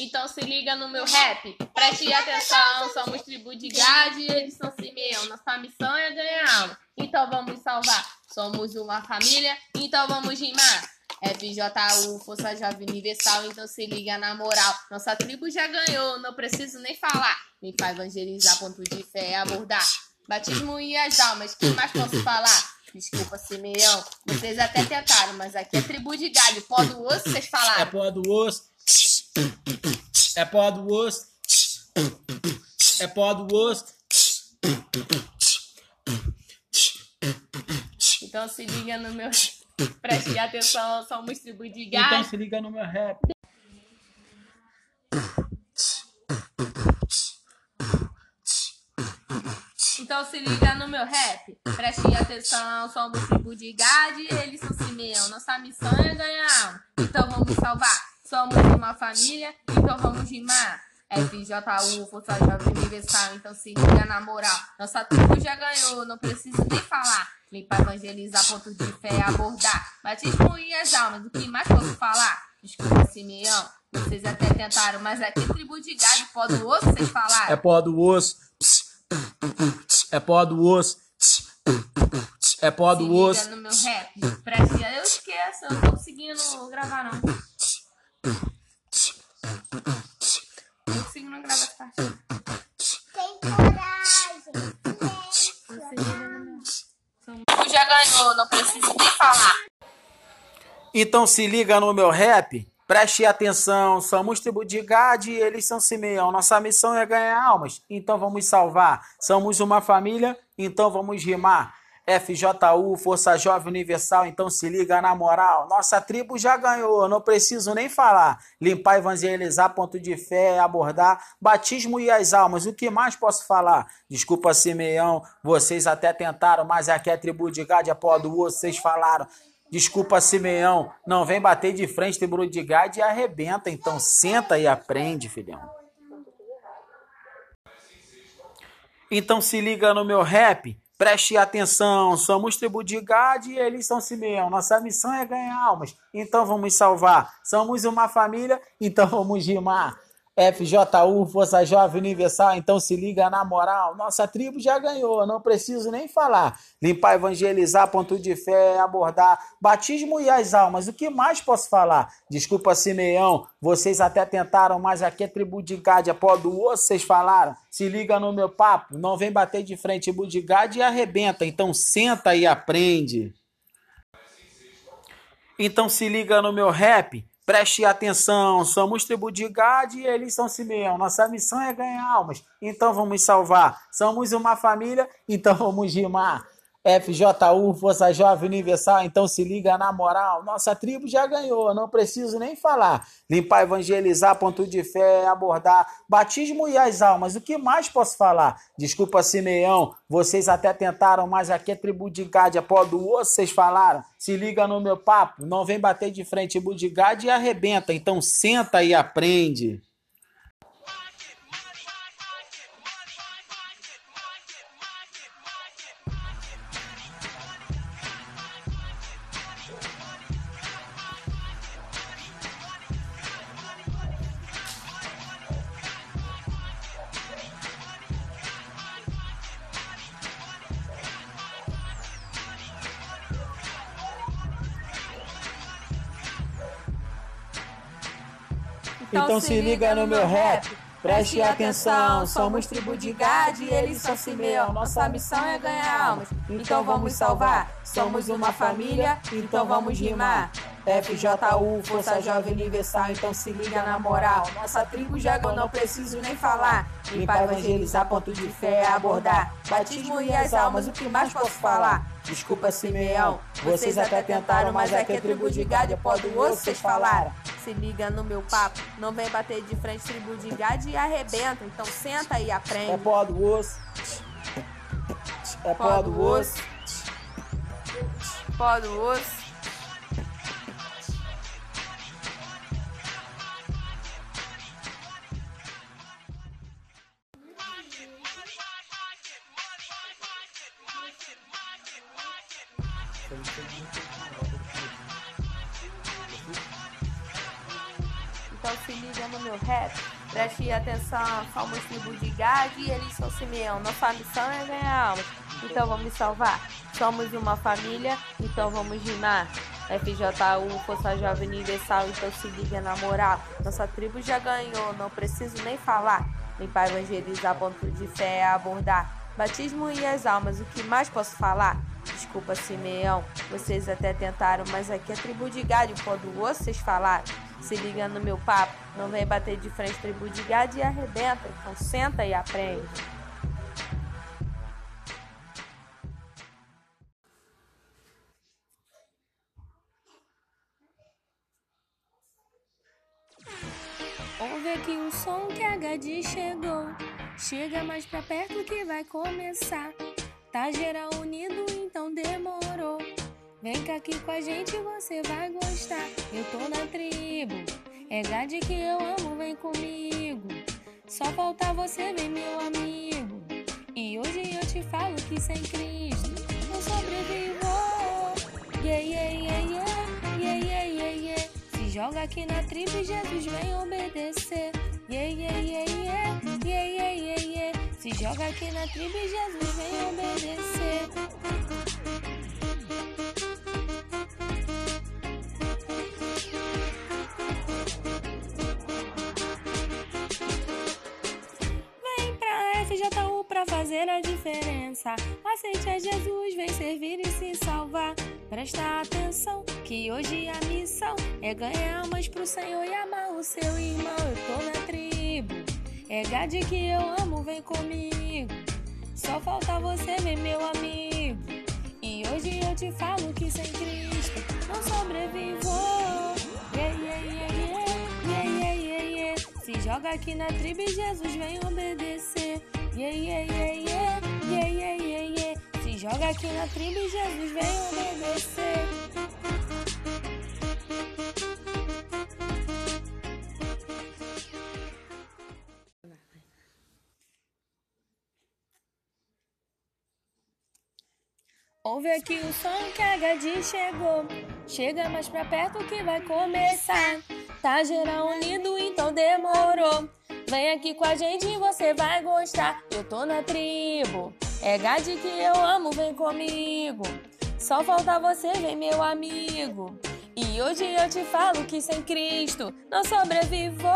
Então se liga no meu rap, preste atenção, somos tribo de Gade e eles são Simeão. Nossa missão é ganhar alma, então vamos salvar. Somos uma família, então vamos rimar. FJU, Força Jovem Universal, então se liga na moral. Nossa tribo já ganhou, não preciso nem falar. Me faz evangelizar, ponto de fé, abordar. Batismo e as almas, que mais posso falar? Desculpa, Simeão, vocês até tentaram, mas aqui é tribo de galho. Pó do osso, vocês falaram. É pó do osso. É pó do osso. É pó do osso. Então se liga no meu. Preste atenção, somos tribo de Então galho. se liga no meu rap. Então se liga no meu rap. Preste atenção, somos tribo de Gade e eles são Simeão. Nossa missão é ganhar então vamos salvar. Somos uma família, então vamos rimar. FJU, Força Jovem Universal, então se liga na moral. Nossa tribo já ganhou, não preciso nem falar. Limpar, evangelizar, ponto de fé, abordar. Batismo e as almas, o que mais posso falar? Desculpa, Simeão, vocês até tentaram, mas aqui tribo de galho, pó do osso, vocês falaram. É pó do osso. É pó do osso. É pó Se do liga osso. no meu rap. Eu esqueço, eu não tô conseguindo gravar não. Não tô conseguindo gravar essa parte. Tem coragem. Tu já ganhou, não preciso nem falar. Então se liga no meu rap. Preste atenção, somos tribo de Gade e eles são Simeão. Nossa missão é ganhar almas, então vamos salvar. Somos uma família, então vamos rimar. FJU, Força Jovem Universal, então se liga na moral. Nossa tribo já ganhou, não preciso nem falar. Limpar, evangelizar, ponto de fé, abordar, batismo e as almas. O que mais posso falar? Desculpa, Simeão, vocês até tentaram, mas aqui é tribo de Gade, é pó do osso, vocês falaram. Desculpa, Simeão, não vem bater de frente, tribo de Gade e arrebenta. Então senta e aprende, filhão. Então se liga no meu rap, preste atenção. Somos tribo de Gade e eles são Simeão. Nossa missão é ganhar almas, então vamos salvar. Somos uma família, então vamos rimar. FJU, Força Jovem Universal, então se liga na moral. Nossa tribo já ganhou, não preciso nem falar. Limpar, evangelizar, ponto de fé, abordar, batismo e as almas. O que mais posso falar? Desculpa, Simeão, vocês até tentaram, mas aqui é tribo de Gade, é pó do osso, vocês falaram. Se liga no meu papo, não vem bater de frente, tribo de Gade e arrebenta. Então senta e aprende. Então se liga no meu rap. Preste atenção, somos tribo de Gade e eles são Simeão. Nossa missão é ganhar almas, então vamos salvar. Somos uma família, então vamos rimar. FJU, Força Jovem Universal, então se liga na moral. Nossa tribo já ganhou, não preciso nem falar. Limpar, evangelizar, ponto de fé, abordar, batismo e as almas. O que mais posso falar? Desculpa, Simeão, vocês até tentaram, mas aqui é tribo de é pó do osso, vocês falaram. Se liga no meu papo, não vem bater de frente, tribo de Gade e arrebenta. Então senta e aprende. Então se liga no meu rap. Preste atenção, somos tribo de Gade e eles são Simeão. Nossa missão é ganhar almas, então vamos salvar. Somos uma família, então vamos rimar. FJU, Força Jovem Universal, então se liga na moral. Nossa tribo já ganhou, não preciso nem falar. Limpar, evangelizar, ponto de fé, abordar. Batismo e as almas, o que mais posso falar? Desculpa, Simeão, vocês até tentaram, mas aqui é tribo de Gade, é pó do osso, vocês falaram. Se liga no meu papo, não vem bater de frente, tribo de Gade e arrebenta. Então senta e É aprende. pó do osso. É pó do osso. Pó do osso. Então se liga no meu rap. Preste atenção, somos tribo de Gad e eles são Simeão. Nossa missão é ganhar almas, então vamos salvar. Somos uma família, então vamos rimar. FJU, Força Jovem Universal, então se liga na moral. Nossa tribo já ganhou, não preciso nem falar. Limpar, evangelizar, ponto de fé é abordar. Batismo e as almas, o que mais posso falar? Desculpa, Simeão, vocês até tentaram, mas aqui é tribo de galho, quando vocês falaram. Se liga no meu papo, não vem bater de frente, tribo de gado e arrebenta, então senta e aprende. Ouve aqui o som que a Gadi chegou. Chega mais pra perto que vai começar. Tá geral unido, então demorou. Vem cá aqui com a gente, você vai gostar. Eu tô na tribo, é Gade que eu amo, vem comigo. Só falta você, vem meu amigo. E hoje eu te falo que sem Cristo eu sobrevivo. Yeah, yeah, yeah, yeah, yeah, yeah, yeah, yeah. Se joga aqui na tribo e Jesus vem obedecer. Yeah, yeah, yeah, yeah, yeah, yeah, yeah. Se joga aqui na tribo e Jesus vem obedecer. Vem pra FJU pra fazer a diferença. Aceite a Jesus, vem servir e se salvar. Presta atenção que hoje a missão é ganhar almas pro Senhor e amar o seu irmão. Eu tô na tribo, é Gade que eu amo, vem comigo. Só falta você, vem meu amigo. E hoje eu te falo que sem Cristo não sobrevivo. Yeah, yeah, yeah, yeah, yeah, yeah, yeah. Se joga aqui na tribo e Jesus vem obedecer. Yeah, yeah, yeah, yeah, yeah, yeah, yeah, yeah. Se joga aqui na tribo e Jesus vem obedecer. Ouve aqui o som que a Gadi chegou. Chega mais pra perto que vai começar. Tá geral unido, então demorou. Vem aqui com a gente você vai gostar. Eu tô na tribo. É Gade que eu amo, vem comigo. Só falta você, vem meu amigo. E hoje eu te falo que sem Cristo não sobrevivo.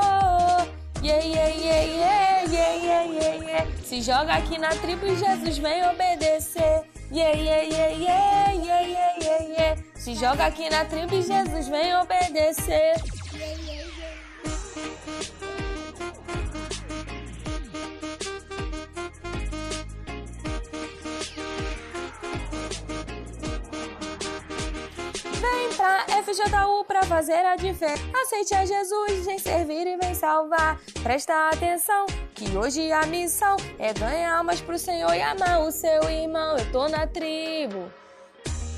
Yeah, yeah, yeah, yeah, yeah, yeah, yeah. Se joga aqui na tribo e Jesus vem obedecer. Yeah, yeah, yeah, yeah, yeah, yeah, yeah, yeah. Se joga aqui na tribo e Jesus vem obedecer. Vem pra FJU pra fazer a diferença. Aceite a Jesus, vem servir e vem salvar. Presta atenção que hoje a missão é ganhar almas pro Senhor e amar o seu irmão. Eu tô na tribo.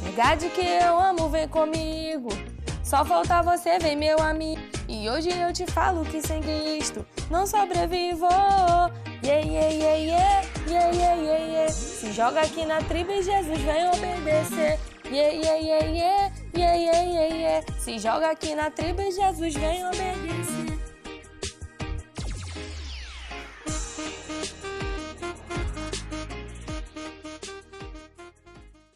Verdade que eu amo, vem comigo. Só falta você, vem meu amigo. E hoje eu te falo que sem Cristo não sobrevivo. Yeah, yeah, yeah, yeah, yeah, yeah, yeah, yeah. Se joga aqui na tribo e Jesus vem obedecer. Yeah, yeah, yeah, yeah, yeah, yeah, yeah, yeah. Se joga aqui na tribo e Jesus vem obedecer.